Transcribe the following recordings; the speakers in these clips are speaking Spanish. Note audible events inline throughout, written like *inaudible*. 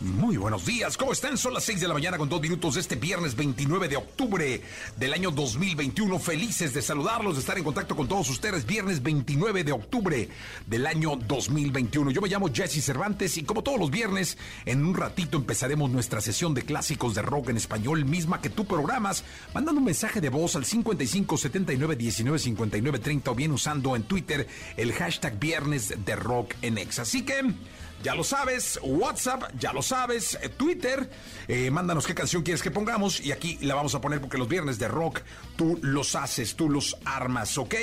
muy buenos días, ¿cómo están? Son las 6 de la mañana con dos minutos de este viernes 29 de octubre del año 2021. Felices de saludarlos, de estar en contacto con todos ustedes. Viernes 29 de octubre del año 2021. Yo me llamo Jesse Cervantes y como todos los viernes, en un ratito empezaremos nuestra sesión de clásicos de rock en español, misma que tú programas, mandando un mensaje de voz al 55 79 19 59 30 o bien usando en Twitter el hashtag Viernes de Rock en Ex. Así que ya lo sabes, WhatsApp, ya lo sabes, eh, Twitter, eh, mándanos qué canción quieres que pongamos y aquí la vamos a poner porque los viernes de rock tú los haces, tú los armas, ¿ok?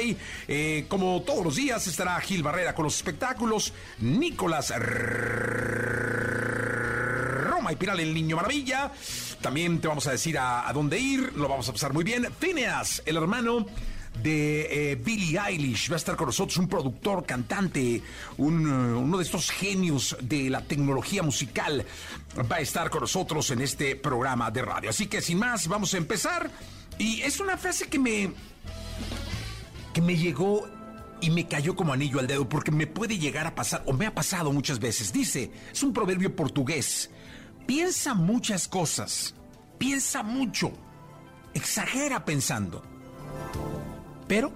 Eh, como todos los días estará Gil Barrera con los espectáculos, Nicolás Roma y Piral el Niño Maravilla, también te vamos a decir a, a dónde ir, lo vamos a pasar muy bien, Phineas, el hermano de eh, Billie Eilish. Va a estar con nosotros un productor, cantante, uh, uno de estos genios de la tecnología musical. Va a estar con nosotros en este programa de radio. Así que sin más, vamos a empezar. Y es una frase que me. que me llegó y me cayó como anillo al dedo porque me puede llegar a pasar, o me ha pasado muchas veces. Dice, es un proverbio portugués. Piensa muchas cosas, piensa mucho, exagera pensando pero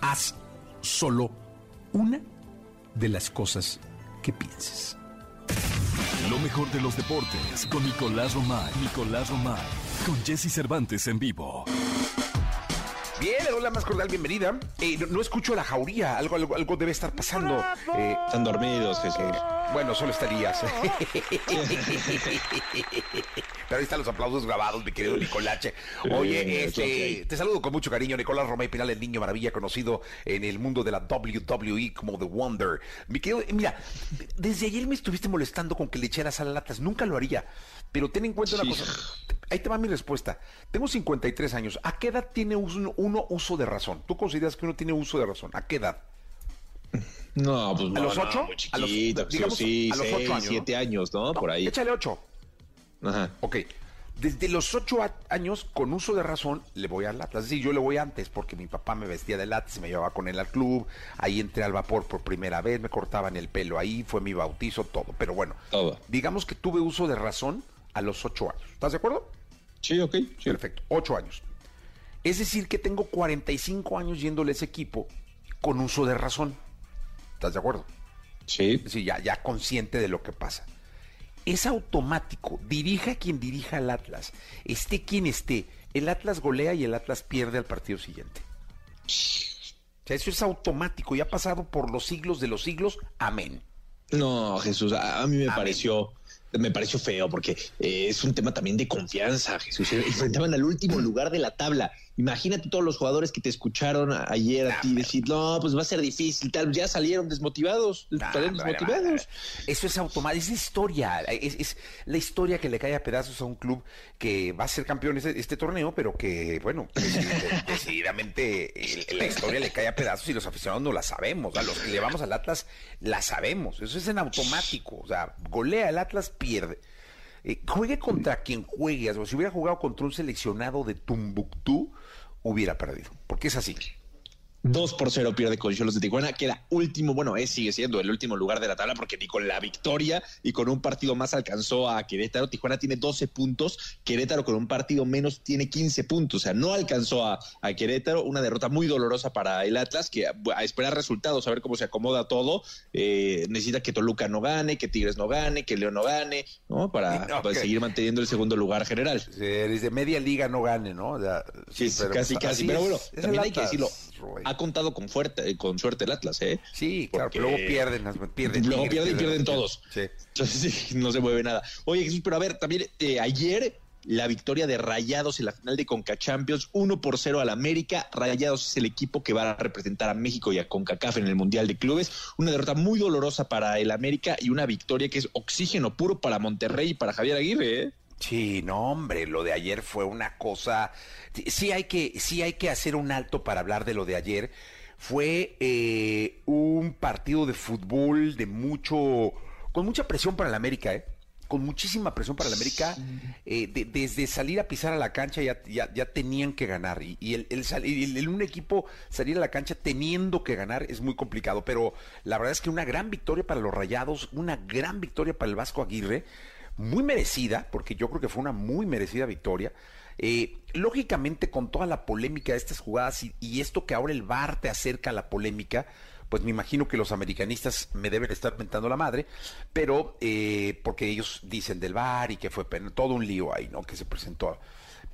haz solo una de las cosas que pienses. Lo mejor de los deportes con Nicolás Romay. Nicolás Romay. Con Jesse Cervantes en vivo. Bien, hola más cordial bienvenida. Eh, no, no, escucho la jauría, algo, algo, algo debe estar pasando. Eh, Están dormidos, Jesús. Eh, bueno, solo estarías. *laughs* Pero ahí están los aplausos grabados, mi querido Nicolache. Oye, este, te saludo con mucho cariño, Nicolás Romay Pinal, el niño maravilla conocido en el mundo de la WWE como The Wonder. Mi querido, mira, desde ayer me estuviste molestando con que le echaras a las latas. Nunca lo haría. Pero ten en cuenta una cosa. Ahí te va mi respuesta. Tengo 53 años. ¿A qué edad tiene uno, uno uso de razón? ¿Tú consideras que uno tiene uso de razón? ¿A qué edad? No, pues ¿A los ocho? No, muy chiquito, a los, digamos, sí, a los seis, ocho años, siete ¿no? años, ¿no? Por ahí. Échale ocho. Ajá. Ok. Desde los ocho años, con uso de razón, le voy al Atlas. Decir, yo le voy antes porque mi papá me vestía de Atlas me llevaba con él al club. Ahí entré al vapor por primera vez, me cortaban el pelo ahí, fue mi bautizo, todo. Pero bueno, Todo. digamos que tuve uso de razón a los ocho años. ¿Estás de acuerdo? Sí, ok. Sí. Perfecto, ocho años. Es decir, que tengo 45 años yéndole a ese equipo con uso de razón. ¿Estás de acuerdo? Sí. Es decir, ya, ya consciente de lo que pasa. Es automático. Dirija quien dirija al Atlas. Esté quien esté. El Atlas golea y el Atlas pierde al partido siguiente. O sea, eso es automático y ha pasado por los siglos de los siglos. Amén. No, Jesús, a, mí me Amén. pareció me pareció feo porque eh, es un tema también de confianza, Jesús. *laughs* Enfrentaban al último lugar de la tabla. Imagínate todos los jugadores que te escucharon ayer a Nah, ti decir, no, pues va a ser difícil, tal. Ya salieron desmotivados, Ah, salieron desmotivados. Eso es automático, es historia, es, es la historia que le cae a pedazos a un club que va a ser campeón este, este torneo, pero que, bueno, decid- *laughs* decididamente la historia le cae a pedazos y los aficionados no la sabemos, a los que le vamos al Atlas la sabemos, eso es en automático, o sea, golea el Atlas, pierde. Eh, juegue contra quien juegue, o si hubiera jugado contra un seleccionado de Tumbuctú, hubiera perdido, porque es así. 2 por 0 pierde con Cholos de Tijuana, queda último, bueno, es, sigue siendo el último lugar de la tabla porque ni con la victoria y con un partido más alcanzó a Querétaro. Tijuana tiene 12 puntos, Querétaro con un partido menos tiene 15 puntos, o sea, no alcanzó a, a Querétaro, una derrota muy dolorosa para el Atlas, que a, a esperar resultados, a ver cómo se acomoda todo, eh, necesita que Toluca no gane, que Tigres no gane, que León no gane, ¿no? Para, seguir manteniendo el segundo lugar general. Eh, Desde media liga no gane, ¿no? O sea, Sí, pero casi, pues, casi. Pero bueno, también hay que decirlo. Roy. A ha contado con fuerte, eh, con suerte el Atlas, ¿eh? Sí, claro, pero luego pierden, pierden. Luego pierden y pierden todos. Sí. Entonces sí, *laughs* no se mueve nada. Oye, Jesús, pero a ver, también eh, ayer la victoria de Rayados en la final de Conca Champions, 1 por 0 al América. Rayados es el equipo que va a representar a México y a CONCACAF en el Mundial de Clubes. Una derrota muy dolorosa para el América y una victoria que es oxígeno puro para Monterrey y para Javier Aguirre. ¿eh? Sí, no, hombre, lo de ayer fue una cosa. Sí hay que, sí hay que hacer un alto para hablar de lo de ayer. Fue eh, un partido de fútbol de mucho, con mucha presión para el América, ¿eh? con muchísima presión para el América. Eh, desde salir a pisar a la cancha ya, ya, tenían que ganar. Y, el, el, un equipo salir a la cancha teniendo que ganar es muy complicado. Pero la verdad es que una gran victoria para los Rayados, una gran victoria para el Vasco Aguirre, muy merecida, porque yo creo que fue una muy merecida victoria. Eh, lógicamente, con toda la polémica de estas jugadas y, esto que ahora el VAR te acerca a la polémica, pues me imagino que los americanistas me deben estar mentando la madre, pero eh, porque ellos dicen del bar y que fue todo un lío ahí, ¿no? Que se presentó.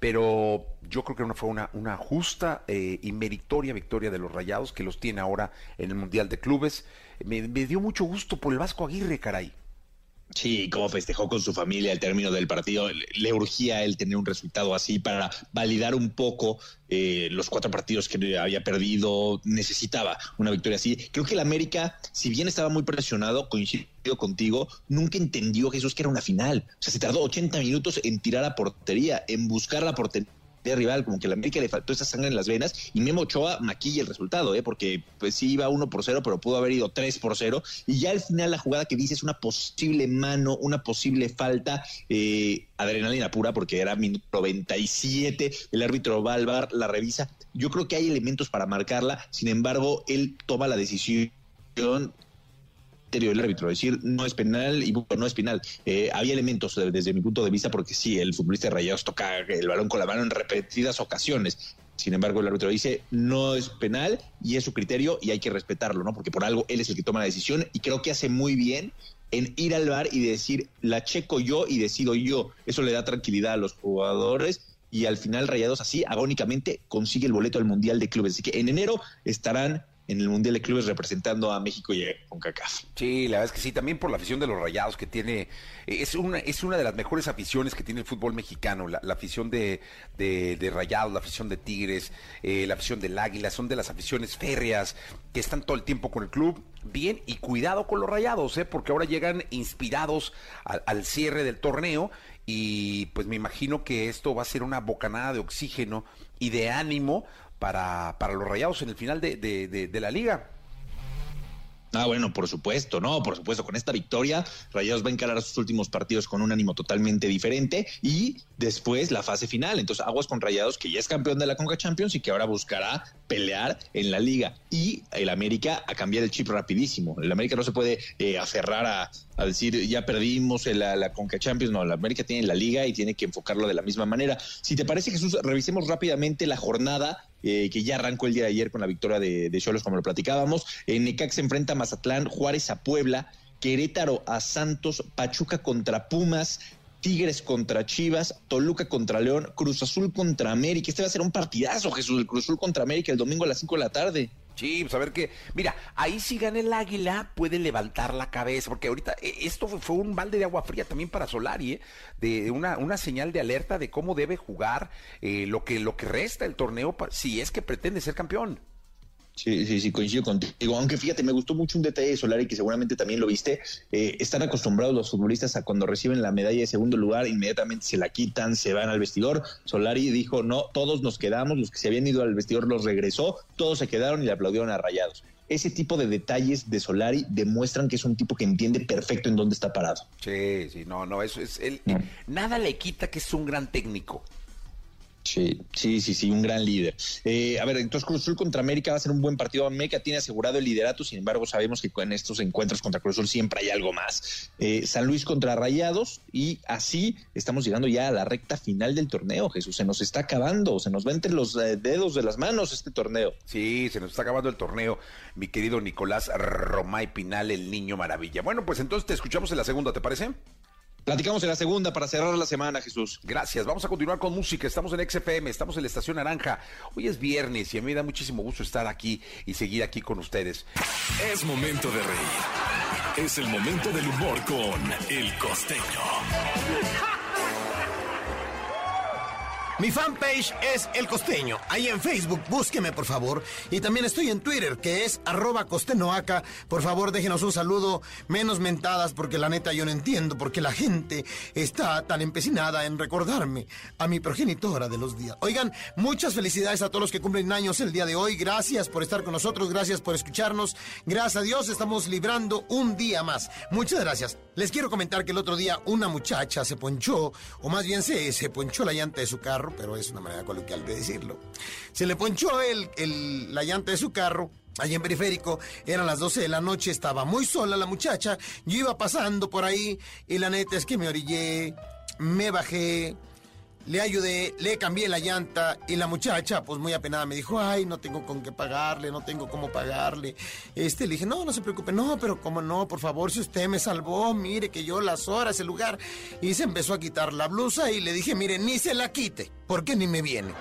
Pero yo creo que fue una, justa eh, y meritoria victoria de los Rayados que los tiene ahora en el Mundial de Clubes. Me dio mucho gusto por el Vasco Aguirre, caray. Sí, cómo festejó con su familia el término del partido. Le urgía el tener un resultado así para validar un poco eh, los cuatro partidos que había perdido. Necesitaba una victoria así. Creo que el América, si bien estaba muy presionado, coincido contigo, nunca entendió Jesús que era una final. O sea, se tardó 80 minutos en tirar a portería, en buscar la portería de rival, como que la América le faltó esa sangre en las venas y Memo Ochoa maquilla el resultado, ¿eh? porque pues sí iba uno por cero, pero pudo haber ido tres por cero y ya al final la jugada que dice es una posible mano, una posible falta, eh, adrenalina pura porque era minuto 97, el árbitro va al bar, la revisa, yo creo que hay elementos para marcarla, sin embargo él toma la decisión el árbitro, decir no es penal y no es penal. Eh, había elementos desde mi punto de vista porque sí, el futbolista de Rayados toca el balón con la mano en repetidas ocasiones. Sin embargo, el árbitro dice no es penal y es su criterio y hay que respetarlo, ¿no? Porque por algo él es el que toma la decisión y creo que hace muy bien en ir al bar y decir la checo yo y decido yo. Eso le da tranquilidad a los jugadores y al final Rayados así agónicamente consigue el boleto al Mundial de Clubes. Así que en enero estarán en el Mundial de Clubes representando a México y a CONCACAF. Sí, la verdad es que sí, también por la afición de los Rayados que tiene, es una, es una de las mejores aficiones que tiene el fútbol mexicano, la, afición de, de, Rayados, la afición de Tigres, eh, la afición del Águila, son de las aficiones férreas que están todo el tiempo con el club. Bien, y cuidado con los Rayados, ¿eh? porque ahora llegan inspirados al cierre del torneo y pues me imagino que esto va a ser una bocanada de oxígeno y de ánimo para, para los Rayados en el final de, de, la liga. Ah, bueno, por supuesto, no, por supuesto, con esta victoria, Rayados va a encarar sus últimos partidos con un ánimo totalmente diferente y después la fase final. Entonces, aguas con Rayados, que ya es campeón de la Conca Champions y que ahora buscará pelear en la liga. Y el América a cambiar el chip rapidísimo. El América no se puede eh, aferrar a, a decir ya perdimos la, la Conca Champions, no, la América tiene la liga y tiene que enfocarlo de la misma manera. Si te parece, Jesús, revisemos rápidamente la jornada eh, que ya arrancó el día de ayer con la victoria de Cholos, como lo platicábamos. En Necax se enfrenta a Mazatlán, Juárez a Puebla, Querétaro a Santos, Pachuca contra Pumas, Tigres contra Chivas, Toluca contra León, Cruz Azul contra América. Este va a ser un partidazo, Jesús, el Cruz Azul contra América el domingo a las 5 de la tarde. Sí, pues a ver qué. Mira, ahí si gana el águila, puede levantar la cabeza, porque ahorita eh, esto fue, un balde de agua fría también para Solari, ¿eh? de una, una señal de alerta de cómo debe jugar eh, lo, que, lo que resta el torneo, si es que pretende ser campeón. Sí, sí, sí, coincido contigo. Aunque fíjate, me gustó mucho un detalle de Solari que seguramente también lo viste. Eh, están acostumbrados los futbolistas a cuando reciben la medalla de segundo lugar, inmediatamente se la quitan, se van al vestidor. Solari dijo, no, todos nos quedamos, los que se habían ido al vestidor los regresó, todos se quedaron y le aplaudieron a rayados. Ese tipo de detalles de Solari demuestran que es un tipo que entiende perfecto en dónde está parado. Sí, sí, no, no, eso es él. Nada le quita que es un gran técnico. Sí, sí, sí, sí, un gran líder. Eh, a ver, entonces Cruz Azul contra América va a ser un buen partido. América tiene asegurado el liderato, sin embargo, sabemos que en estos encuentros contra Cruz Azul siempre hay algo más. Eh, San Luis contra Rayados, y así estamos llegando ya a la recta final del torneo, Jesús. Se nos está acabando, se nos va entre los eh, dedos de las manos este torneo. Sí, se nos está acabando el torneo, mi querido Nicolás Romay Pinal, el niño maravilla. Bueno, pues entonces te escuchamos en la segunda, ¿te parece? Platicamos en la segunda para cerrar la semana, Jesús. Gracias. Vamos a continuar con música. Estamos en XFM, estamos en la Estación Naranja. Hoy es viernes y a mí me da muchísimo gusto estar aquí y seguir aquí con ustedes. Es momento de reír. Es el momento del humor con El Costeño. Mi fanpage es El Costeño. Ahí en Facebook, búsqueme por favor. Y también estoy en Twitter, que es arroba costenoaca. Por favor, déjenos un saludo, menos mentadas, porque la neta yo no entiendo por qué la gente está tan empecinada en recordarme a mi progenitora de los días. Oigan, muchas felicidades a todos los que cumplen años el día de hoy. Gracias por estar con nosotros, gracias por escucharnos. Gracias a Dios estamos librando un día más. Muchas gracias. Les quiero comentar que el otro día una muchacha se ponchó, o más bien se, se ponchó la llanta de su carro pero es una manera coloquial de decirlo. Se le ponchó el, la llanta de su carro Allí en periférico, eran las 12 de la noche, estaba muy sola la muchacha, yo iba pasando por ahí y la neta es que me orillé, me bajé, le ayudé, le cambié la llanta y la muchacha, pues muy apenada, me dijo, ay, no tengo con qué pagarle, no tengo cómo pagarle. Este, le dije, no, no se preocupe, no, pero cómo no, por favor, si usted me salvó, mire que yo las horas, el lugar. Y se empezó a quitar la blusa y le dije, mire, ni se la quite, porque ni me viene.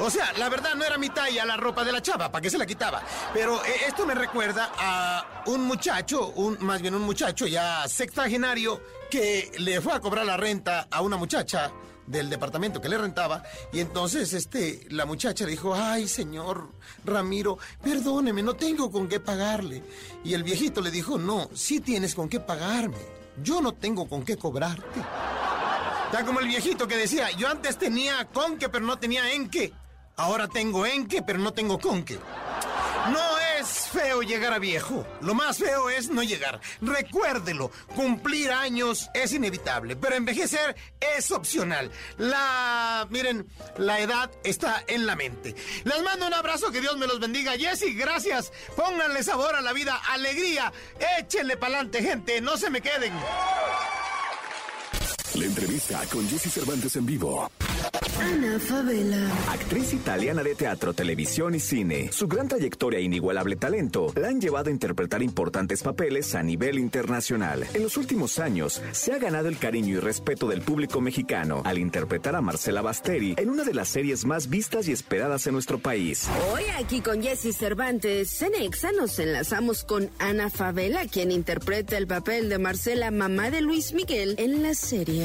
O sea, la verdad no era mi talla la ropa de la chava, ¿para qué se la quitaba? Pero eh, esto me recuerda a un muchacho, un, más bien un muchacho ya sextagenario que le fue a cobrar la renta a una muchacha del departamento que le rentaba y entonces este la muchacha le dijo, "Ay, señor Ramiro, perdóneme, no tengo con qué pagarle." Y el viejito le dijo, "No, sí tienes con qué pagarme. Yo no tengo con qué cobrarte." Ya como el viejito que decía, "Yo antes tenía con qué, pero no tenía en qué. Ahora tengo en qué, pero no tengo con qué." No feo llegar a viejo. Lo más feo es no llegar. Recuérdelo, cumplir años es inevitable, pero envejecer es opcional. La, miren, la edad está en la mente. Les mando un abrazo, que Dios me los bendiga. Jessy, gracias. Pónganle sabor a la vida, alegría. Échenle pa'lante, gente, no se me queden. La entrevista con Jesse Cervantes en vivo. Ana Favela. Actriz italiana de teatro, televisión y cine. Su gran trayectoria e inigualable talento la han llevado a interpretar importantes papeles a nivel internacional. En los últimos años, se ha ganado el cariño y respeto del público mexicano al interpretar a Marcela Basteri en una de las series más vistas y esperadas en nuestro país. Hoy aquí con Jesse Cervantes, en Exa nos enlazamos con Ana Favela, quien interpreta el papel de Marcela, mamá de Luis Miguel, en la serie.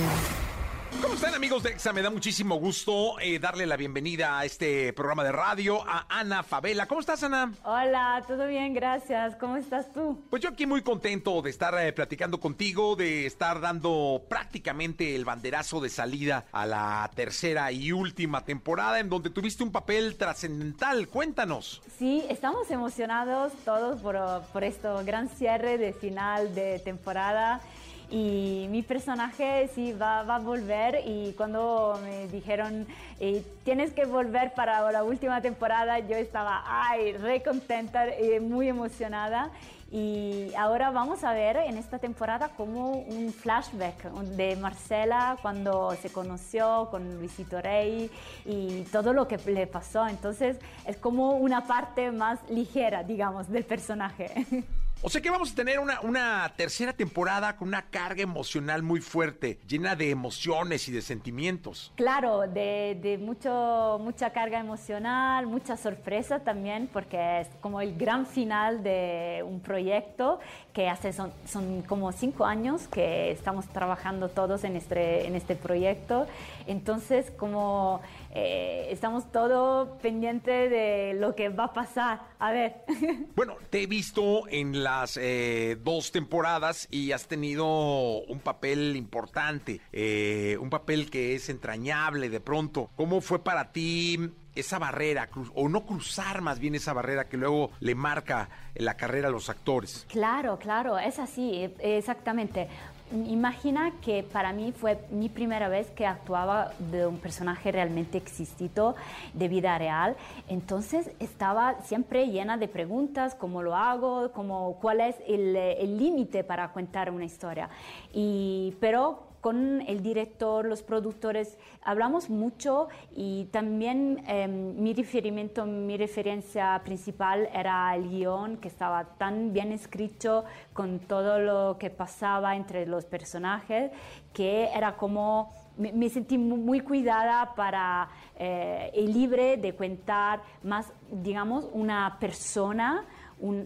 ¿Cómo están amigos de EXA? Me da muchísimo gusto eh, darle la bienvenida a este programa de radio a Ana Favela. ¿Cómo estás, Ana? Hola, todo bien, gracias. ¿Cómo estás tú? Pues yo aquí muy contento de estar eh, platicando contigo, de estar dando prácticamente el banderazo de salida a la tercera y última temporada en donde tuviste un papel trascendental. Cuéntanos. Sí, estamos emocionados todos por, por esto gran cierre de final de temporada y mi personaje sí va, va, a volver y cuando me dijeron eh, tienes que volver para la última temporada yo estaba ay re contenta y muy emocionada y ahora vamos a ver en esta temporada como un flashback de Marcela cuando se conoció con Luisito Rey y todo lo que le pasó. Entonces es como una parte más ligera, digamos, del personaje. *laughs* O sea que vamos a tener una, una, tercera temporada con una carga emocional muy fuerte, llena de emociones y de sentimientos. Claro, de, mucho, mucha carga emocional, mucha sorpresa también, porque es como el gran final de un proyecto que hace son, son como cinco años que estamos trabajando todos en este, en este proyecto. Entonces, como eh, estamos todos pendientes de lo que va a pasar. A ver. *laughs* Bueno, te he visto en las eh, dos temporadas y has tenido un papel importante, eh, un papel que es entrañable de pronto. ¿Cómo fue para ti esa barrera, o no cruzar más bien esa barrera que luego le marca la carrera a los actores. Claro, claro, es así, exactamente. Imagina que para mí fue mi primera vez que actuaba de un personaje realmente existido de vida real. Entonces estaba siempre llena de preguntas, cómo lo hago, cómo, cuál es el límite para contar una historia. Y, pero con el director, los productores, hablamos mucho y también em, mi referimiento, mi referencia principal era el guion que estaba tan bien escrito con todo lo que pasaba entre los personajes que era como me, sentí muy cuidada para eh, y libre de contar más, digamos, una persona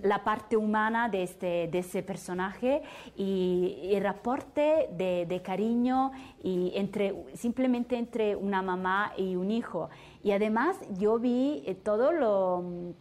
la parte humana de, este, de ese personaje y el reporte de, de, cariño y entre, simplemente entre una mamá y un hijo. Y además yo vi eh, todo lo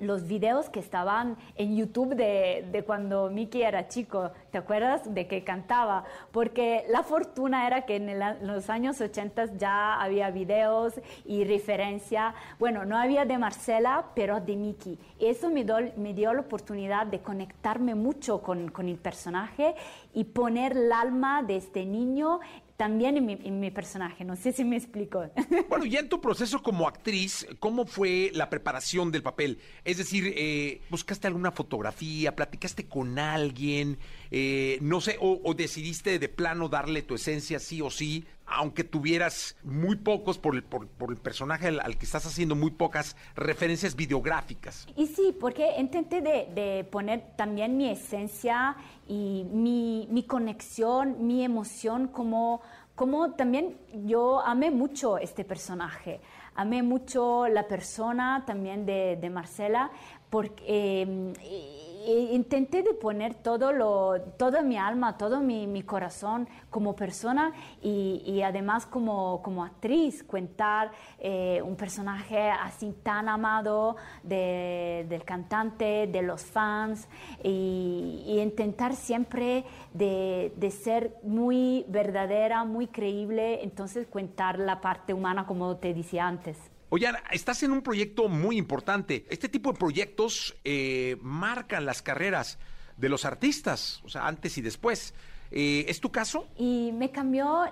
los videos que estaban en YouTube de, de, cuando Mickey era chico, ¿te acuerdas? De que cantaba, porque la fortuna era que en, los años 80 ya había videos y referencia, bueno, no había de Marcela, pero de Mickey. Eso me, me dio la oportunidad de conectarme mucho con, con el personaje y poner el alma de este niño también en mi, personaje. No sé si me explico. *laughs* Bueno, ya en tu proceso como actriz, ¿cómo fue la preparación del papel? Es decir, eh, ¿buscaste alguna fotografía? ¿Platicaste con alguien? Eh, no sé, o, decidiste de plano darle tu esencia sí o sí? Aunque tuvieras muy pocos por el, por, el personaje al, que estás haciendo, muy pocas referencias videográficas. Y sí, porque intenté de, poner también mi esencia y mi, mi, conexión, mi emoción, como, como también yo amé mucho este personaje, amé mucho la persona también de, Marcela, porque... Eh, intenté de poner todo lo, toda mi alma, todo mi, corazón como persona y, además como, como actriz, contar eh, un personaje así tan amado de, del cantante, de los fans y, y intentar siempre de, de, ser muy verdadera, muy creíble, entonces contar la parte humana como te decía antes. Oye, estás en un proyecto muy importante. Este tipo de proyectos eh, marcan las carreras de los artistas, o sea, antes y después. Eh, ¿Es tu caso? Y me cambió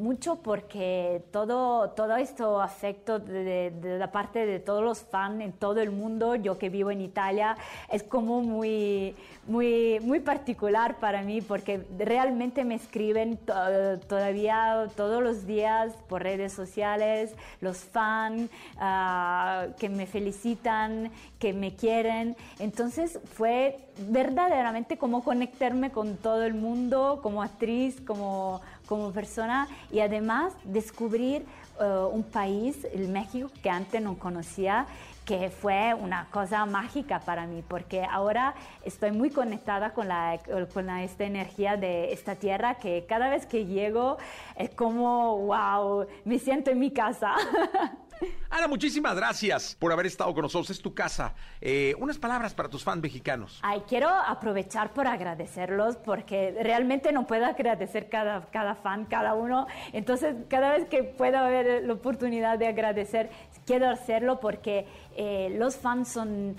mucho porque todo, todo esto afecto de, la parte de todos los fans en todo el mundo. Yo que vivo en Italia es como muy, muy, muy particular para mí porque realmente me escriben todavía todos los días por redes sociales los fans ah, que me felicitan, que me quieren. Entonces fue verdaderamente como conectarme con todo el mundo, como actriz, como, como persona y además descubrir eh, un país, el México, que antes no conocía, que fue una cosa mágica para mí, porque ahora estoy muy conectada con, la, con esta energía de esta tierra, que cada vez que llego es como, wow, me siento en mi casa. *laughs* Ana, muchísimas gracias por haber estado con nosotros. Es tu casa. Eh, unas palabras para tus fans mexicanos. Ay, quiero aprovechar por agradecerlos porque realmente no puedo agradecer cada, cada fan, cada uno. Entonces, cada vez que pueda haber la oportunidad de agradecer, quiero hacerlo porque eh, los fans son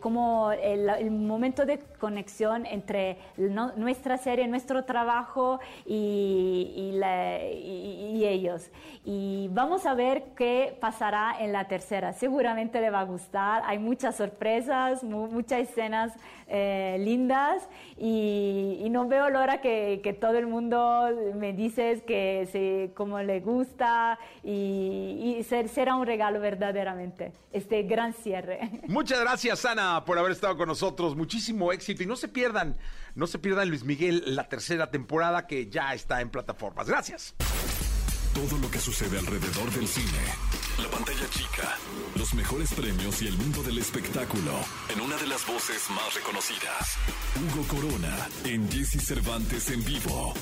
como el, momento de conexión entre nuestra serie, nuestro trabajo y, ellos. Y vamos a ver qué pasará en la tercera. Seguramente le va a gustar. Hay muchas sorpresas, muchas escenas eh, lindas y, no veo la hora que, todo el mundo me dice que se, como le gusta y, será un regalo verdaderamente. Este gran cierre. Muchas gracias, Ana, por haber estado con nosotros. Muchísimo éxito. Y no se pierdan, no se pierdan Luis Miguel, la tercera temporada que ya está en plataformas. Gracias. Todo lo que sucede alrededor del cine. La pantalla chica, los mejores premios y el mundo del espectáculo. En una de las voces más reconocidas. Hugo Corona, en Jesse Cervantes en vivo.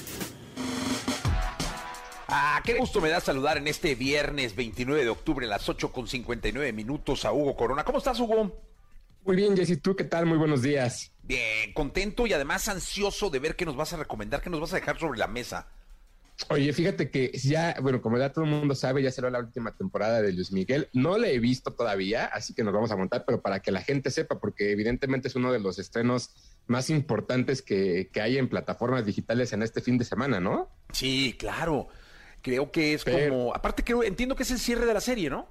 Ah, qué gusto me da saludar en este viernes 29 de octubre a las 8 con 59 minutos a Hugo Corona. ¿Cómo estás, Hugo? Muy bien, Jessy, ¿tú qué tal? Muy buenos días. Bien, contento y además ansioso de ver qué nos vas a recomendar, qué nos vas a dejar sobre la mesa. Oye, fíjate que ya, bueno, como ya todo el mundo sabe, ya salió la última temporada de Luis Miguel. No la he visto todavía, así que nos vamos a montar, pero para que la gente sepa, porque evidentemente es uno de los estrenos más importantes que, que hay en plataformas digitales en este fin de semana, ¿no? Sí, claro. Creo que es como. Aparte, creo, entiendo que es el cierre de la serie, ¿no?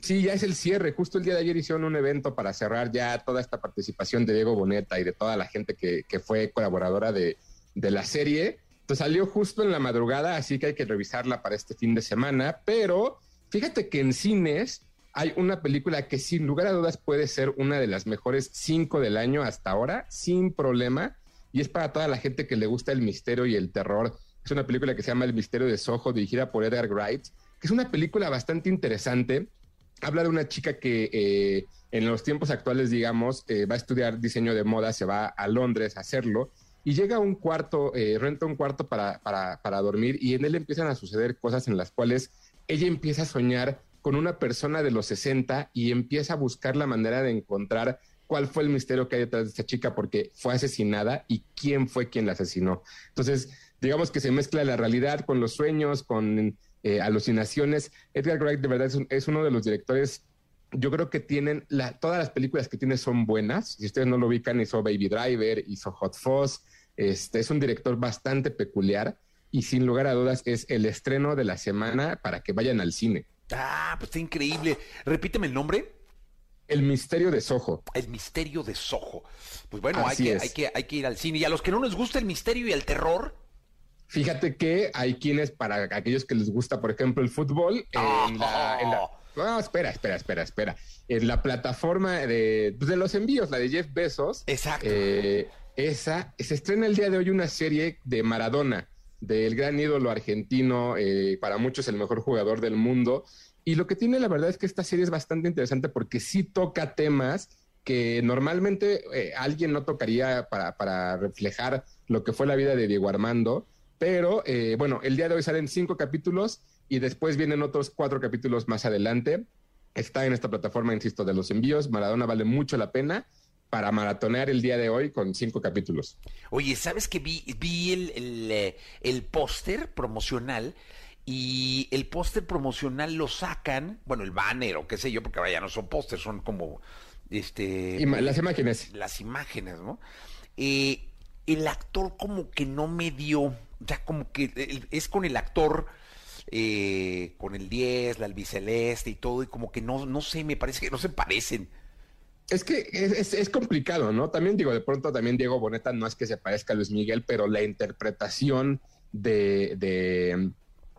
Sí, ya es el cierre. Justo el día de ayer hicieron un evento para cerrar ya toda esta participación de Diego Boneta y de toda la gente que, que fue colaboradora de, de la serie. Entonces salió justo en la madrugada, así que hay que revisarla para este fin de semana, pero fíjate que en cines hay una película que sin lugar a dudas puede ser una de las mejores cinco del año hasta ahora, sin problema, y es para toda la gente que le gusta el misterio y el terror. Es una película que se llama El misterio de Soho, dirigida por Edgar Wright, que es una película bastante interesante. Habla de una chica que eh, en los tiempos actuales, digamos, eh, va a estudiar diseño de moda, se va a Londres a hacerlo y llega a un cuarto, eh, renta un cuarto para, para, para dormir y en él empiezan a suceder cosas en las cuales ella empieza a soñar con una persona de los 60 y empieza a buscar la manera de encontrar cuál fue el misterio que hay detrás de esta chica porque fue asesinada y quién fue quien la asesinó. Entonces, digamos que se mezcla la realidad con los sueños, con eh, alucinaciones. Edgar Wright de verdad es, es, uno de los directores, yo creo que tienen, la, todas las películas que tiene son buenas. Si ustedes no lo ubican, hizo Baby Driver, hizo Hot Fuzz. Este, es un director bastante peculiar y sin lugar a dudas es el estreno de la semana para que vayan al cine. Ah, pues está increíble. Repíteme el nombre. El misterio de Soho. El misterio de Soho. Pues bueno, hay que, hay que, hay, que, ir al cine. Y a los que no les gusta el misterio y el terror. Fíjate que hay quienes, para aquellos que les gusta, por ejemplo, el fútbol, en, la, en la, No, espera, espera, espera, espera. En la plataforma de, pues, de los envíos, la de Jeff Bezos. Exacto. Eh, esa, se estrena el día de hoy una serie de Maradona del gran ídolo argentino, eh, para muchos el mejor jugador del mundo. Y lo que tiene la verdad es que esta serie es bastante interesante porque sí toca temas que normalmente eh, alguien no tocaría para, para, reflejar lo que fue la vida de Diego Armando. Pero eh, bueno, el día de hoy salen cinco capítulos y después vienen otros cuatro capítulos más adelante. Está en esta plataforma, insisto, de los envíos. Maradona vale mucho la pena para maratonear el día de hoy con cinco capítulos. Oye, ¿sabes que vi, vi el, el, eh, el póster promocional? Y el póster promocional lo sacan, bueno, el banner o qué sé yo, porque vaya, no son pósters, son como este las imágenes. Las imágenes, ¿no? Eh, el actor como que no me dio, ya como que es con el actor eh, con el 10, la albiceleste y todo, y como que no, no sé, me parece que no se parecen. Es que es, es, complicado, ¿no? También digo, de pronto también Diego Boneta no es que se parezca a Luis Miguel, pero la interpretación de, de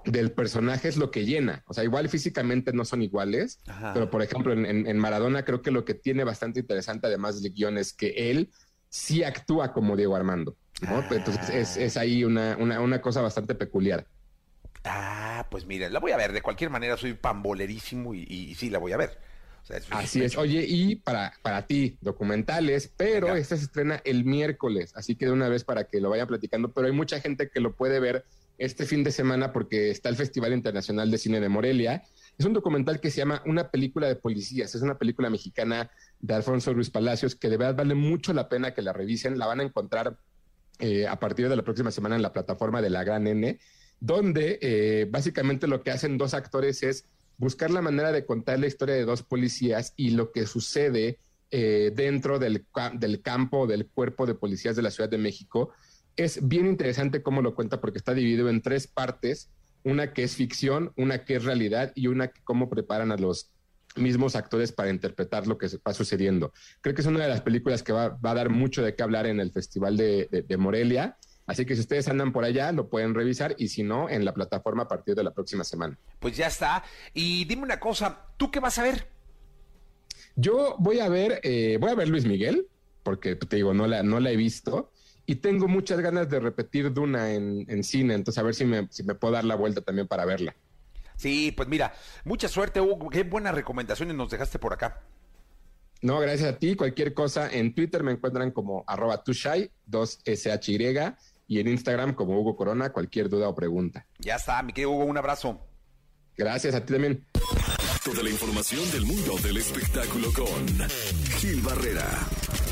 del personaje es lo que llena. O sea, igual físicamente no son iguales, Ajá. pero por ejemplo en, en, Maradona creo que lo que tiene bastante interesante además del guion es que él sí actúa como Diego Armando. ¿No? Ah. Entonces es, es ahí una, una, una, cosa bastante peculiar. Ah, pues mira, la voy a ver. De cualquier manera soy pambolerísimo y, y, y sí la voy a ver. O sea, es así es. Oye, y para, para ti, documentales, pero Venga. este se estrena el miércoles, así que de una vez para que lo vayan platicando, pero hay mucha gente que lo puede ver este fin de semana porque está el Festival Internacional de Cine de Morelia. Es un documental que se llama Una película de policías. Es una película mexicana de Alfonso Ruiz Palacios que de verdad vale mucho la pena que la revisen. La van a encontrar eh, a partir de la próxima semana en la plataforma de la Gran N, donde eh, básicamente lo que hacen dos actores es buscar la manera de contar la historia de dos policías y lo que sucede eh, dentro del, del campo, del cuerpo de policías de la Ciudad de México. Es bien interesante cómo lo cuenta porque está dividido en tres partes, una que es ficción, una que es realidad y una que cómo preparan a los mismos actores para interpretar lo que va sucediendo. Creo que es una de las películas que va, va a dar mucho de qué hablar en el Festival de, de, de Morelia Así que si ustedes andan por allá, lo pueden revisar y si no, en la plataforma a partir de la próxima semana. Pues ya está. Y dime una cosa, ¿tú qué vas a ver? Yo voy a ver, eh, voy a ver Luis Miguel, porque te digo, no la, no la he visto. Y tengo muchas ganas de repetir Duna en, en cine, entonces a ver si me, si me puedo dar la vuelta también para verla. Sí, pues mira, mucha suerte, Hugo. Qué buenas recomendaciones nos dejaste por acá. No, gracias a ti. Cualquier cosa en Twitter me encuentran como arroba tushai, 2SHY, y en Instagram como Hugo Corona, cualquier duda o pregunta. Ya está, mi querido Hugo, un abrazo. Gracias a ti también. Toda la información del mundo del espectáculo con Gil Barrera,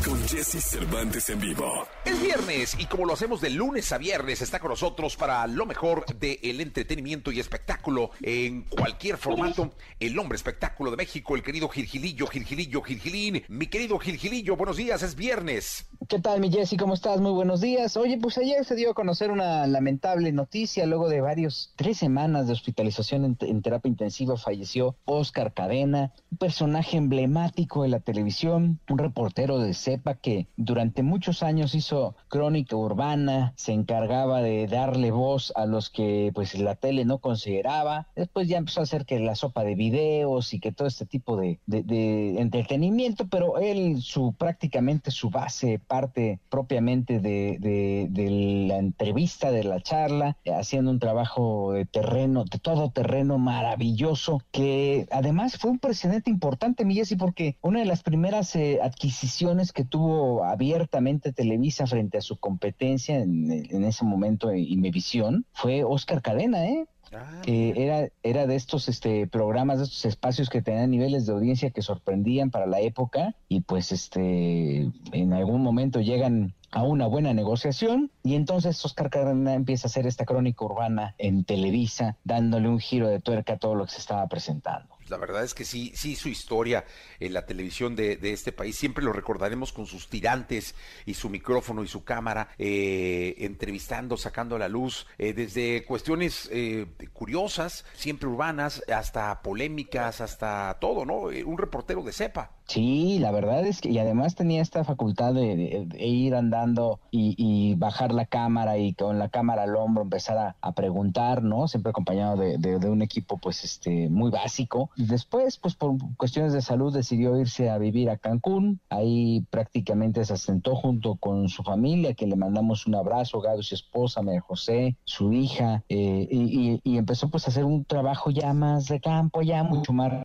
con Jesse Cervantes en vivo. Es viernes y como lo hacemos de lunes a viernes, está con nosotros para lo mejor del entretenimiento y espectáculo en cualquier formato, el hombre espectáculo de México, el querido Gilgilillo, Gilgilillo, Gilgilín. Mi querido Gilgilillo, buenos días, es viernes. ¿Qué tal, mi Jesse? ¿Cómo estás? Muy buenos días. Oye, pues ayer se dio a conocer una lamentable noticia. Luego de varios, tres semanas de hospitalización en, en terapia intensiva, falleció Oscar Cadena, un personaje emblemático de la televisión, un reportero de sepa que durante muchos años hizo crónica urbana, se encargaba de darle voz a los que pues la tele no consideraba. Después ya empezó a hacer que la sopa de videos y que todo este tipo de, de, entretenimiento, pero él su prácticamente su base parte propiamente de, de, la entrevista, de la charla, haciendo un trabajo de terreno, de todo terreno maravilloso, que además fue un precedente importante, mi Jessy, porque una de las primeras eh, adquisiciones que tuvo abiertamente Televisa frente a su competencia en, en ese momento, Imevisión, fue Oscar Cadena, ¿eh? Ah, era, era de estos este, programas, de estos espacios que tenían niveles de audiencia que sorprendían para la época y pues este en algún momento llegan a una buena negociación y entonces Oscar Cadena empieza a hacer esta crónica urbana en Televisa, dándole un giro de tuerca a todo lo que se estaba presentando la verdad es que sí, sí, su historia en la televisión de, este país, siempre lo recordaremos con sus tirantes y su micrófono y su cámara, eh, entrevistando, sacando a la luz, eh, desde cuestiones eh, curiosas, siempre urbanas, hasta polémicas, hasta todo, ¿no? un reportero de cepa. Sí, la verdad es que, y además tenía esta facultad de, ir andando y, bajar la cámara y con la cámara al hombro empezar a, preguntar, ¿no? Siempre acompañado de, un equipo, pues, este, muy básico. Después, pues, por cuestiones de salud decidió irse a vivir a Cancún. Ahí prácticamente se asentó junto con su familia, que le mandamos un abrazo, Gado, su esposa, María José, su hija, eh, y, y, empezó, pues, a hacer un trabajo ya más de campo, ya mucho más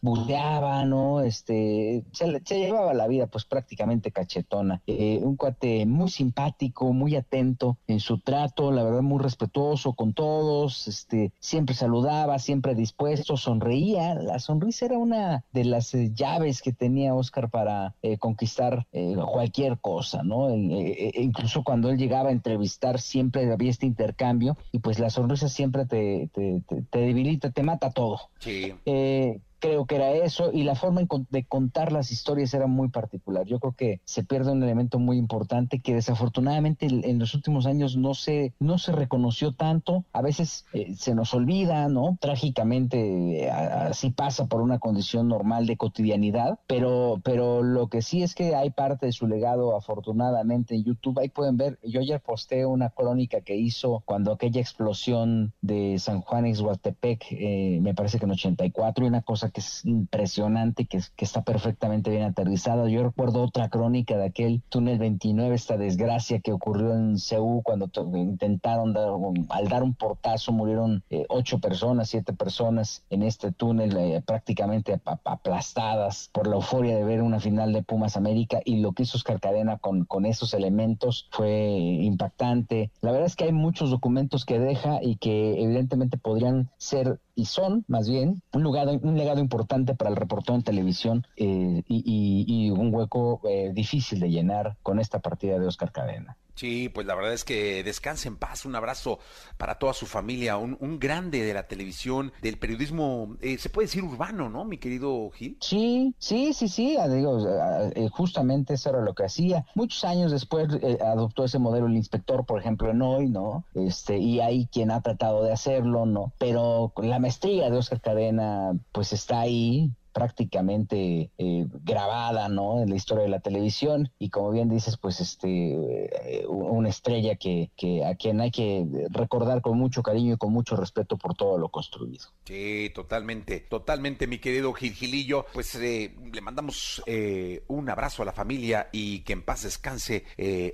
buceaba, ¿no? Este, se, llevaba la vida pues prácticamente cachetona. Eh, un cuate muy simpático, muy atento en su trato, la verdad muy respetuoso con todos, este, siempre saludaba, siempre dispuesto, sonreía. La sonrisa era una de las eh, llaves que tenía Oscar para eh, conquistar cualquier cosa, ¿no? incluso cuando él llegaba a entrevistar siempre había este intercambio y pues la sonrisa siempre te, te, te debilita, te mata todo. Sí creo que era eso y la forma de contar las historias era muy particular. Yo creo que se pierde un elemento muy importante que desafortunadamente en los últimos años no se no se reconoció tanto. A veces eh, se nos olvida, ¿no? Trágicamente así pasa por una condición normal de cotidianidad, pero pero lo que sí es que hay parte de su legado afortunadamente en YouTube. Ahí pueden ver, yo ayer posté una crónica que hizo cuando aquella explosión de San Juan Ixhuatepec, eh, me parece que en 84, y una cosa que es impresionante, que, que está perfectamente bien aterrizada. Yo recuerdo otra crónica de aquel túnel 29, esta desgracia que ocurrió en Seúl cuando intentaron dar, al dar un portazo murieron eh, ocho personas, siete personas en este túnel eh, prácticamente aplastadas por la euforia de ver una final de Pumas América y lo que hizo Oscar Cadena con, con esos elementos fue impactante. La verdad es que hay muchos documentos que deja y que evidentemente podrían ser y son más bien un, lugar, un legado importante para el reportero en televisión eh, y, un hueco eh, difícil de llenar con esta partida de Oscar Cadena. Sí, pues la verdad es que descanse en paz. Un abrazo para toda su familia, un, grande de la televisión, del periodismo, eh, se puede decir urbano, ¿no, mi querido Gil? Sí, sí, sí, sí. Ah, digo, ah, eh, justamente eso era lo que hacía. Muchos años después eh, adoptó ese modelo el inspector, por ejemplo, en hoy, ¿no? Este, y hay quien ha tratado de hacerlo, ¿no? Pero la maestría de Oscar Cadena, pues está ahí, prácticamente eh, grabada, ¿no? En la historia de la televisión y como bien dices, pues este, eh, una estrella que, a quien hay que recordar con mucho cariño y con mucho respeto por todo lo construido. Sí, totalmente, totalmente, mi querido Gil Gilillo. Pues eh, le mandamos un abrazo a la familia y que en paz descanse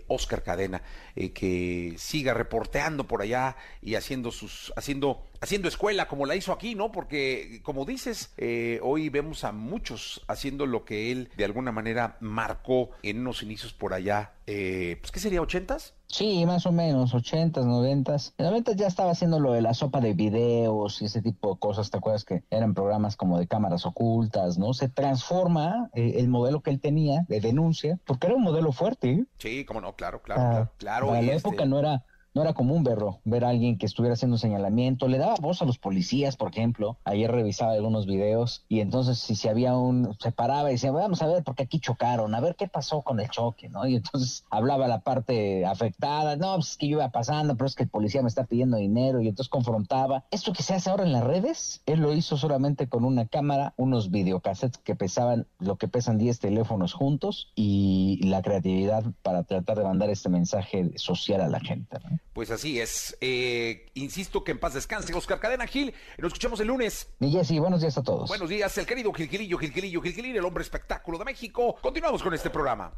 Oscar Cadena, que siga reporteando por allá y haciendo sus, haciendo haciendo escuela como la hizo aquí, ¿no? Porque, como dices, eh, hoy vemos a muchos haciendo lo que él de alguna manera marcó en unos inicios por allá. Eh, pues, ¿qué sería, ochentas? Sí, más o menos, ochentas, noventas. En noventas ya estaba haciendo lo de la sopa de videos y ese tipo de cosas, ¿te acuerdas que eran programas como de cámaras ocultas, ¿no? Se transforma eh, el modelo que él tenía de denuncia, porque era un modelo fuerte. Sí, cómo no, claro, claro, claro. claro en la época no era no era común verlo, ver a alguien que estuviera haciendo un señalamiento, le daba voz a los policías, por ejemplo, ayer revisaba algunos videos y entonces si, si había un, se paraba y decía, vamos a ver, porque aquí chocaron, a ver qué pasó con el choque, ¿no? Y entonces hablaba la parte afectada, no, pues es que yo iba pasando, pero es que el policía me está pidiendo dinero y entonces confrontaba. Esto que se hace ahora en las redes, él lo hizo solamente con una cámara, unos videocassettes que pesaban lo que pesan 10 teléfonos juntos y la creatividad para tratar de mandar este mensaje social a la gente. ¿no? Pues así es. Eh, insisto que en paz descanse. Oscar Cadena Gil, nos escuchamos el lunes. Y Jessy, buenos días a todos. Buenos días, el querido Gilquilillo, Gilquilillo, Gilquilillo, el hombre espectáculo de México. Continuamos con este programa.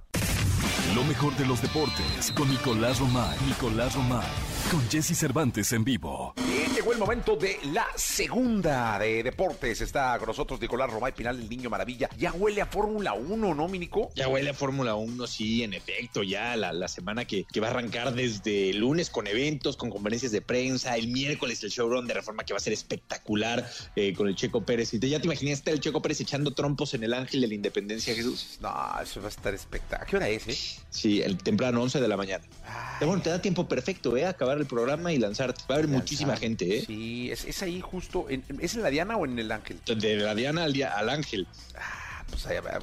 Lo mejor de los deportes con Nicolás Romay. Nicolás Romay. Con Jesse Cervantes en vivo. Llegó el momento de la segunda de deportes. Está con nosotros Nicolás Romay Pinal, el niño maravilla. Ya huele a Fórmula 1, ¿no, Minico? Ya huele a Fórmula 1, sí, en efecto, ya la, la semana que, que, va a arrancar desde lunes con eventos, con conferencias de prensa, el miércoles el showrun de reforma que va a ser espectacular eh, con el Checo Pérez. ¿Y te, ya te imaginaste el Checo Pérez echando trompos en el Ángel de la Independencia, Jesús? No, eso va a estar espectacular. ¿Qué hora es, eh? Sí, el temprano, 11 de la mañana. Ay. Bueno, te da tiempo perfecto, ¿eh? Acabar el programa y lanzarte. Va a haber Lanzar. muchísima gente, ¿eh? Sí, es, es ahí justo. En, ¿Es en la Diana o en el Ángel? De la Diana al, al Ángel. Ah, pues allá va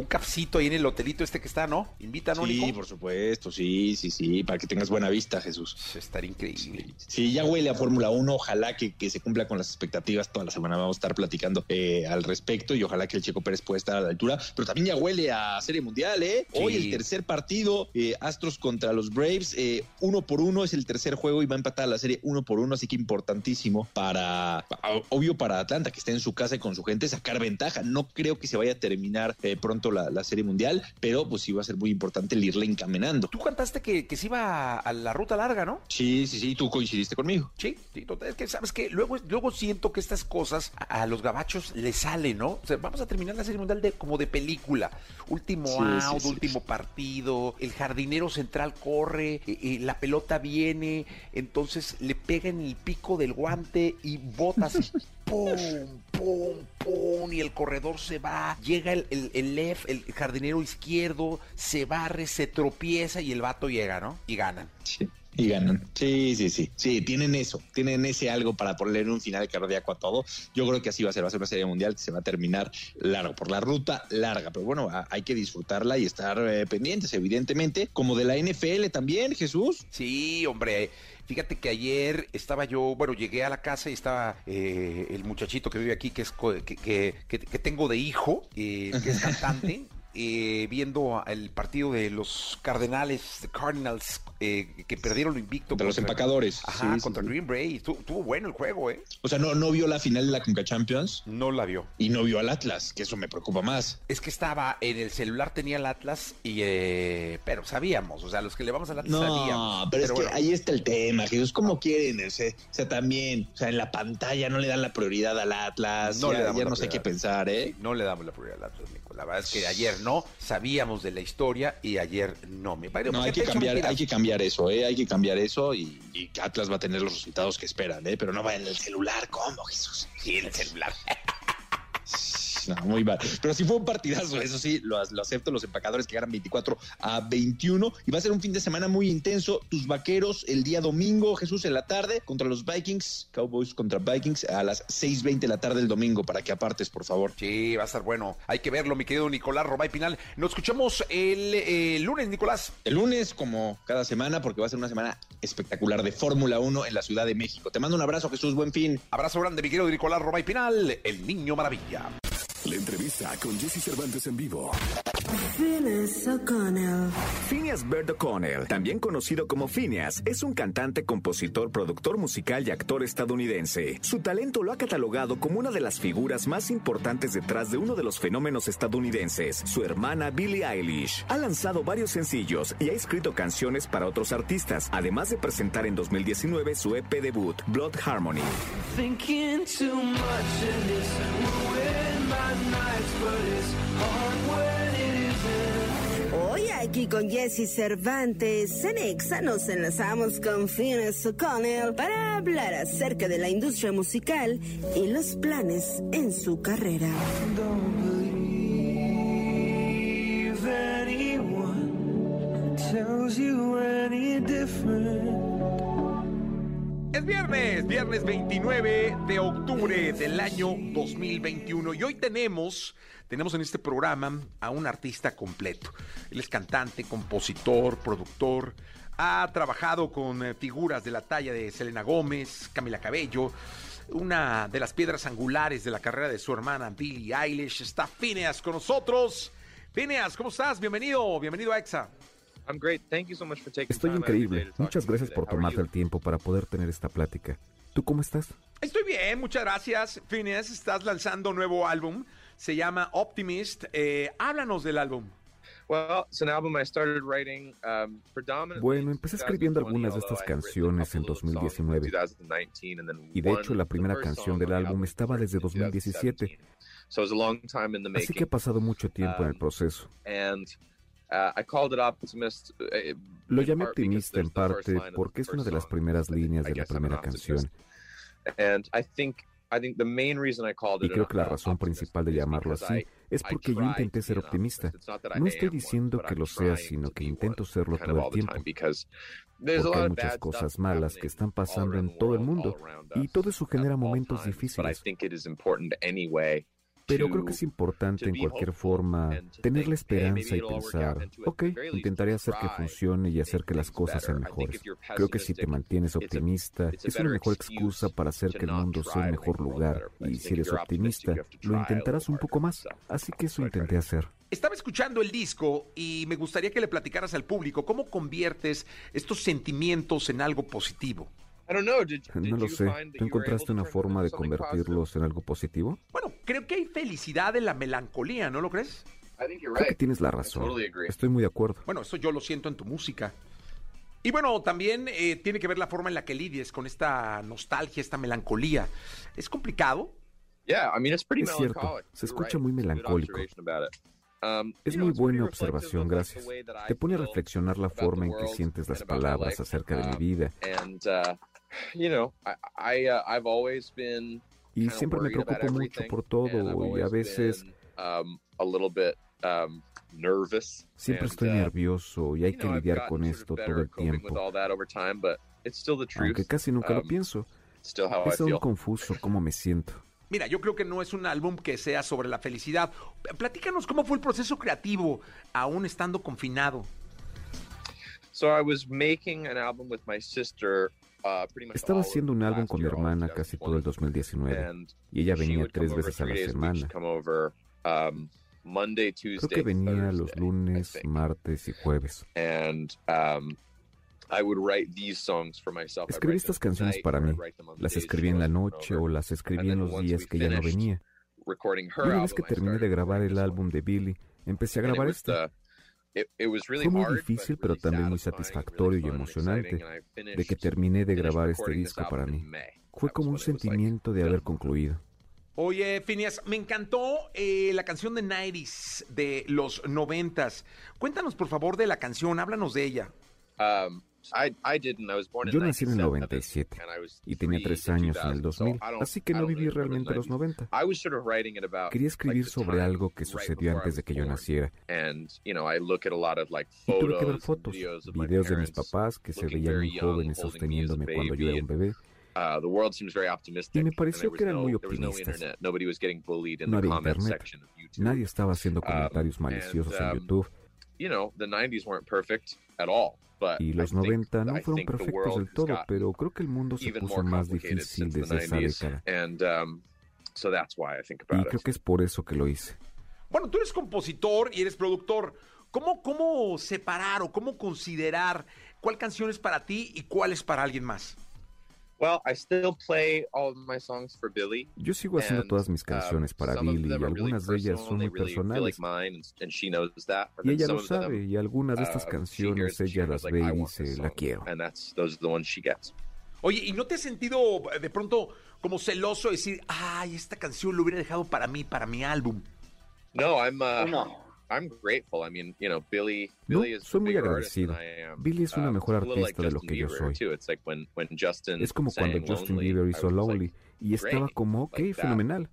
un capcito ahí en el hotelito este que está, ¿no? Invita, ¿no, Sí, Nico? por supuesto, sí, sí, sí, para que tengas buena vista, Jesús. Estaría increíble. Sí, ya huele a Fórmula 1, ojalá que, que, se cumpla con las expectativas, toda la semana vamos a estar platicando eh, al respecto y ojalá que el Checo Pérez pueda estar a la altura, pero también ya huele a Serie Mundial, ¿eh? Sí. Hoy el tercer partido, eh, Astros contra los Braves, eh, uno por uno es el tercer juego y va a empatar la serie uno por uno, así que importantísimo para, obvio para Atlanta, que esté en su casa y con su gente, sacar ventaja. No creo que se vaya a terminar eh, la, la Serie Mundial pero pues va a ser muy importante el irle encaminando. Tú cantaste que, que se iba a la ruta larga, ¿no? Sí, sí, sí, tú coincidiste conmigo. Sí, sí, es que sabes que luego, luego siento que estas cosas a, a los gabachos les salen, ¿no? O sea, vamos a terminar la serie mundial de, como de película. Último sí, out, sí. último partido, el jardinero central corre, eh, eh, la pelota viene, entonces le pega en el pico del guante y botas. *laughs* ¡Pum! ¡Pum! ¡Pum! Y el corredor se va. Llega el, el, el left, el jardinero izquierdo, se barre, se tropieza y el vato llega, ¿no? Y ganan. Sí. Y ganan. Sí, sí, sí. Sí, tienen eso. Tienen ese algo para poner un final cardíaco a todo. Yo creo que así va a ser. Va a ser una serie mundial que se va a terminar largo, por la ruta larga. Pero bueno, hay que disfrutarla y estar eh, pendientes, evidentemente. Como de la NFL también, Jesús. Sí, hombre. Fíjate que ayer estaba yo, bueno, llegué a la casa y estaba eh, el muchachito que vive aquí, que es que, que, que, que tengo de hijo, eh, que es cantante. Eh, viendo el partido de los Cardenales, the Cardinals, eh, que perdieron lo invicto. De los empacadores. Ajá, sí, contra sí, Green Bay. Estuvo, estuvo, bueno el juego, ¿eh? O sea, ¿no, ¿no vio la final de la Conca Champions? No la vio. Y no vio al Atlas, que eso me preocupa más. Es que estaba en el celular, tenía el Atlas, y eh, pero sabíamos, o sea, los que le vamos al Atlas no, sabíamos. Pero, pero es bueno. que ahí está el tema, Jesús, ¿cómo quieren? O sea, o sea, también, o sea, en la pantalla no le dan la prioridad al Atlas. No ya, le damos ya no sé qué pensar, ¿eh? Sí, no le damos la prioridad al Atlas, Nico. La verdad es que ayer no, sabíamos de la historia y ayer no. Me parece no, hay que, cambiar, hay que cambiar eso, ¿eh? Hay que cambiar eso y, y, Atlas va a tener los resultados que esperan, ¿eh? Pero no va en el celular, ¿cómo, Jesús? Sí, el celular. *laughs* No, muy mal. Pero sí fue un partidazo, eso sí, lo, lo, acepto. Los empacadores que ganan 24 a 21. Y va a ser un fin de semana muy intenso. Tus vaqueros el día domingo, Jesús, en la tarde, contra los Vikings. Cowboys contra Vikings a las 6:20 de la tarde el domingo, para que apartes, por favor. Sí, va a estar bueno. Hay que verlo, mi querido Nicolás Robay Pinal. Nos escuchamos el, eh, lunes, Nicolás. El lunes, como cada semana, porque va a ser una semana espectacular de Fórmula 1 en la Ciudad de México. Te mando un abrazo, Jesús. Buen fin. Abrazo grande, mi querido Nicolás Robay Pinal, el niño maravilla. La entrevista con Jesse Cervantes en vivo. Phineas O'Connell. Phineas Bird O'Connell, también conocido como Phineas, es un cantante, compositor, productor musical y actor estadounidense. Su talento lo ha catalogado como una de las figuras más importantes detrás de uno de los fenómenos estadounidenses, su hermana Billie Eilish. Ha lanzado varios sencillos y ha escrito canciones para otros artistas, además de presentar en 2019 su EP debut, Blood Harmony. Hoy aquí con Jesse Cervantes en nos enlazamos con Phineas O'Connell para hablar acerca de la industria musical y los planes en su carrera. different Es viernes, viernes 29 de octubre del año 2021 y hoy tenemos, tenemos en este programa a un artista completo. Él es cantante, compositor, productor, ha trabajado con eh, figuras de la talla de Selena Gómez, Camila Cabello, una de las piedras angulares de la carrera de su hermana Billie Eilish. Está Phineas con nosotros. Phineas, ¿cómo estás? Bienvenido, bienvenido a EXA. Estoy increíble. Muchas gracias por tomarte el tiempo para poder tener esta plática. ¿Tú cómo estás? Estoy bien, muchas gracias. Phineas, estás lanzando un nuevo álbum. Se llama Optimist. Eh, háblanos del álbum. Bueno, empecé escribiendo algunas de estas canciones en 2019 y de hecho la primera canción del álbum estaba desde 2017. Así que ha pasado mucho tiempo en el proceso. Lo llamé optimista en parte porque es una de las primeras líneas de la primera canción. Y creo que la razón principal de llamarlo así es porque yo intenté ser optimista. No estoy diciendo que lo sea, sino que intento serlo todo el tiempo. Porque hay muchas cosas malas que están pasando en todo el mundo y todo eso genera momentos difíciles. Pero creo que es importante en cualquier forma tener la esperanza y pensar, ok, intentaré hacer que funcione y hacer que las cosas sean mejores. Creo que si te mantienes optimista, es una mejor excusa para hacer que el mundo sea un mejor lugar. Y si eres optimista, lo intentarás un poco más. Así que eso intenté hacer. Estaba escuchando el disco y me gustaría que le platicaras al público cómo conviertes estos sentimientos en algo positivo. No lo sé. ¿Tú encontraste una forma de convertirlos en algo positivo? Bueno, creo que hay felicidad en la melancolía, ¿no lo crees? Creo que tienes la razón. Estoy muy de acuerdo. Bueno, eso yo lo siento en tu música. Y bueno, también eh, tiene que ver la forma en la que lidies con esta nostalgia, esta melancolía. ¿Es complicado? Es cierto, se escucha muy melancólico. Um, es muy buena observación, gracias. Te pone a reflexionar la forma en que sientes las palabras acerca de mi vida. Uh, y siempre me preocupo mucho por todo y a veces um, um, siempre estoy uh, nervioso y hay que lidiar con esto todo el tiempo. Aunque casi nunca lo Um, pienso. Es aún confuso cómo me siento. Mira, yo creo que no es un álbum que sea sobre la felicidad. Platícanos cómo fue el proceso creativo, aún estando confinado. Estaba haciendo un álbum con mi hermana casi todo el 2019 y ella venía tres veces a la semana. Creo que venía los lunes, martes y jueves. Escribí estas canciones para mí. Las escribí en la noche o las escribí en los días que ella no venía. Y una vez que terminé de grabar el álbum de Billy, empecé a grabar esta. Fue muy difícil, pero también muy satisfactorio y emocionante de que terminé de grabar este disco para mí. Fue como un sentimiento de haber concluido. Oye, Phineas, me encantó eh, la canción de 90s, de los noventas. Cuéntanos, por favor, de la canción, háblanos de ella. Yo nací en el 97 y tenía tres años en el 2000, así que no viví realmente los 90. Quería escribir sobre algo que sucedió antes de que yo naciera. Y tuve que ver fotos, videos de mis papás que se veían muy jóvenes sosteniéndome cuando yo era un bebé. Y me pareció que eran muy optimistas. No había internet. Nadie estaba haciendo comentarios maliciosos en YouTube. Y los 90 no fueron perfectos del todo, pero creo que el mundo se puso más difícil desde esa década. Y creo que es por eso que lo hice. Bueno, tú eres compositor y eres productor. ¿Cómo, cómo separar o cómo considerar cuál canción es para ti y cuál es para alguien más? Yo sigo haciendo todas mis canciones para Billy y algunas de ellas son muy personales. Y ella lo sabe y algunas de estas canciones ella las ve y dice, la quiero. Oye, ¿y no te has sentido de pronto como celoso de decir, ay, esta canción lo hubiera dejado para mí, para mi álbum? No, soy muy agradecido. Billy es una mejor artista de lo que yo soy. Es como cuando Justin Bieber hizo Lonely y estaba como, ok, fenomenal.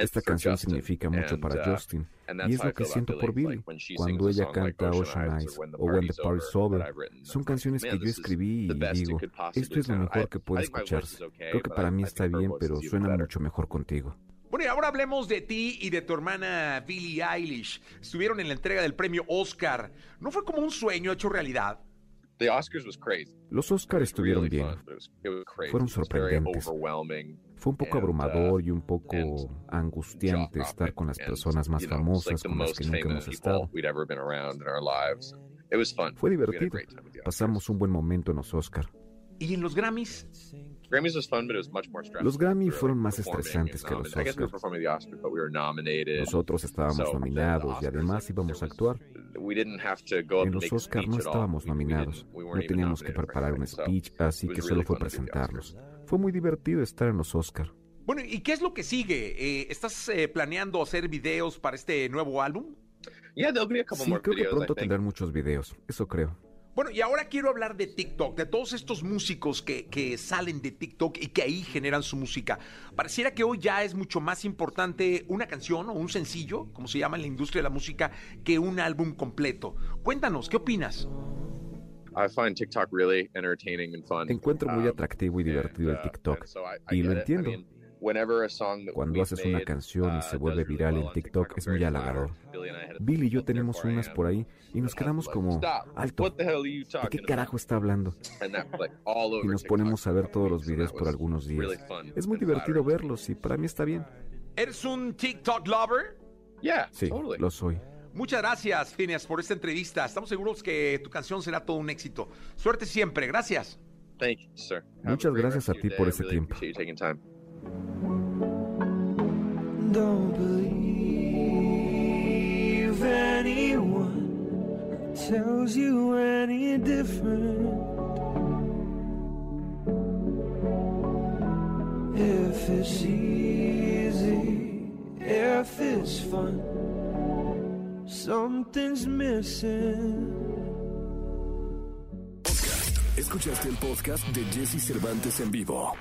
Esta canción significa mucho para uh, Justin y es lo que siento por Billy. Cuando ella canta Ocean Eyes o When the Party's Over, son canciones que yo escribí y digo, esto es lo mejor que puede escucharse. Creo que para mí está bien, pero suena mucho mejor contigo. Bueno, y ahora hablemos de ti y de tu hermana Billie Eilish. Estuvieron en la entrega del premio Oscar. ¿No fue como un sueño hecho realidad? Los Oscars estuvieron bien. Fueron sorprendentes. Fue un poco uh, abrumador y un poco angustiante estar con las personas más famosas con las que nunca hemos estado. Fue divertido. Pasamos un buen momento en los Oscars. ¿Y en los Grammys? Los Grammy fueron más estresantes que los Oscars. Nosotros estábamos nominados y además íbamos a actuar. En los Oscars no estábamos nominados, no teníamos que preparar un speech, así que solo fue presentarnos. Fue muy divertido estar en los Oscars. Bueno, ¿y qué es lo que sigue? Eh, ¿Estás eh, planeando hacer videos para este nuevo álbum? Sí, creo que pronto tendrán muchos videos, eso creo. Bueno, y ahora quiero hablar de TikTok, de todos estos músicos que, que, salen de TikTok y que ahí generan su música. Pareciera que hoy ya es mucho más importante una canción o un sencillo, como se llama en la industria de la música, que un álbum completo. Cuéntanos, ¿qué opinas? Encuentro muy um, atractivo y divertido el uh, TikTok y lo entiendo. Cuando haces una canción y se uh, vuelve viral en TikTok es muy halagador. Bill y yo tenemos unas por ahí y nos quedamos como, alto, ¿de qué carajo está hablando? Y nos ponemos a ver todos los videos por algunos días. Es muy divertido verlos y para mí está bien. ¿Eres un TikTok lover? Sí, lo soy. Muchas gracias, Phineas, por esta entrevista. Estamos seguros que tu canción será todo un éxito. Suerte siempre. Gracias. Muchas gracias a ti por ese tiempo. Don't believe anyone tells you any different. If it's easy, if it's fun, something's missing. Escuchaste el podcast de Jesse Cervantes en vivo.